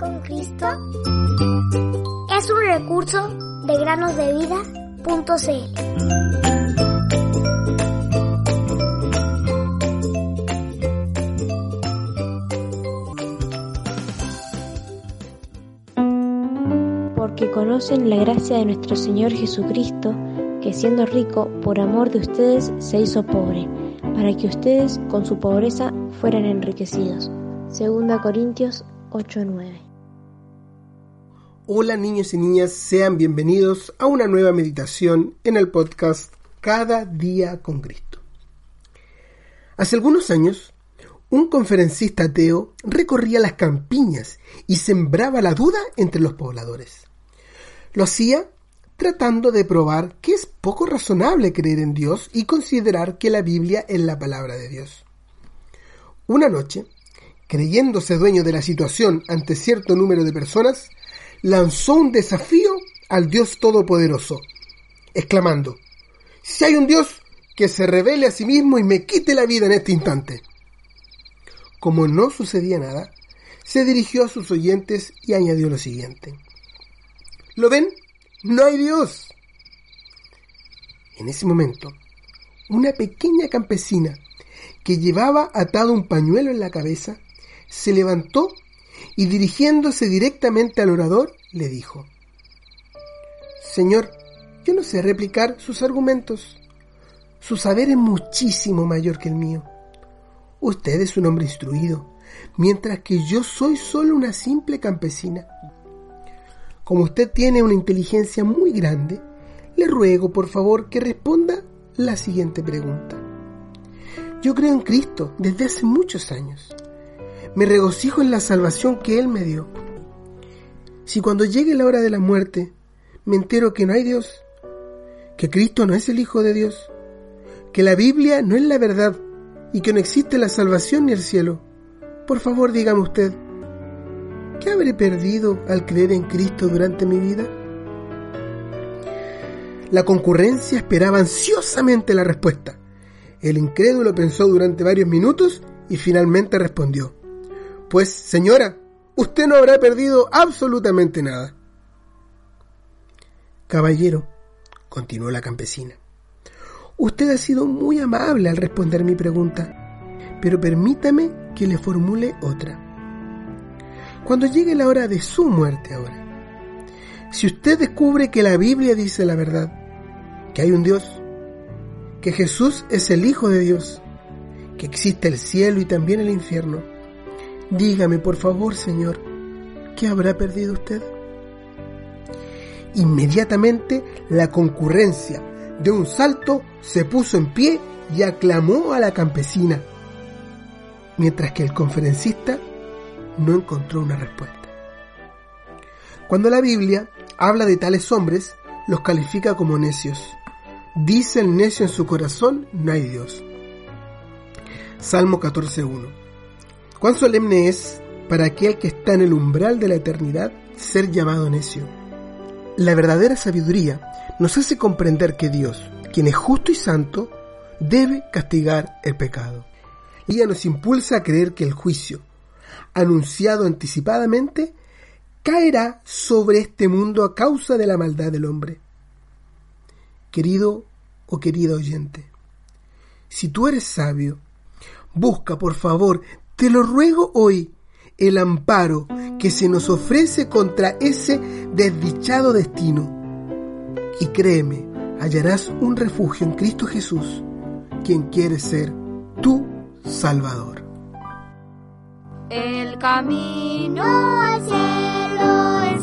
con Cristo es un recurso de granosdevida.cl. Porque conocen la gracia de nuestro Señor Jesucristo, que siendo rico, por amor de ustedes se hizo pobre, para que ustedes con su pobreza fueran enriquecidos. Segunda Corintios 8:9 Hola niños y niñas, sean bienvenidos a una nueva meditación en el podcast Cada día con Cristo. Hace algunos años, un conferencista ateo recorría las campiñas y sembraba la duda entre los pobladores. Lo hacía tratando de probar que es poco razonable creer en Dios y considerar que la Biblia es la palabra de Dios. Una noche, creyéndose dueño de la situación ante cierto número de personas, lanzó un desafío al Dios Todopoderoso, exclamando, si hay un Dios, que se revele a sí mismo y me quite la vida en este instante. Como no sucedía nada, se dirigió a sus oyentes y añadió lo siguiente. ¿Lo ven? No hay Dios. En ese momento, una pequeña campesina que llevaba atado un pañuelo en la cabeza se levantó y dirigiéndose directamente al orador le dijo, Señor, yo no sé replicar sus argumentos. Su saber es muchísimo mayor que el mío. Usted es un hombre instruido, mientras que yo soy solo una simple campesina. Como usted tiene una inteligencia muy grande, le ruego por favor que responda la siguiente pregunta. Yo creo en Cristo desde hace muchos años me regocijo en la salvación que Él me dio. Si cuando llegue la hora de la muerte me entero que no hay Dios, que Cristo no es el Hijo de Dios, que la Biblia no es la verdad y que no existe la salvación ni el cielo, por favor dígame usted, ¿qué habré perdido al creer en Cristo durante mi vida? La concurrencia esperaba ansiosamente la respuesta. El incrédulo pensó durante varios minutos y finalmente respondió, pues, señora, usted no habrá perdido absolutamente nada. Caballero, continuó la campesina, usted ha sido muy amable al responder mi pregunta, pero permítame que le formule otra. Cuando llegue la hora de su muerte ahora, si usted descubre que la Biblia dice la verdad, que hay un Dios, que Jesús es el Hijo de Dios, que existe el cielo y también el infierno, Dígame, por favor, Señor, ¿qué habrá perdido usted? Inmediatamente la concurrencia de un salto se puso en pie y aclamó a la campesina, mientras que el conferencista no encontró una respuesta. Cuando la Biblia habla de tales hombres, los califica como necios. Dice el necio en su corazón, no hay Dios. Salmo 14.1 Cuán solemne es para aquel que está en el umbral de la eternidad ser llamado necio. La verdadera sabiduría nos hace comprender que Dios, quien es justo y santo, debe castigar el pecado. Ella nos impulsa a creer que el juicio, anunciado anticipadamente, caerá sobre este mundo a causa de la maldad del hombre. Querido o querida oyente, si tú eres sabio, busca por favor te lo ruego hoy el amparo que se nos ofrece contra ese desdichado destino. Y créeme, hallarás un refugio en Cristo Jesús, quien quiere ser tu Salvador. El camino al cielo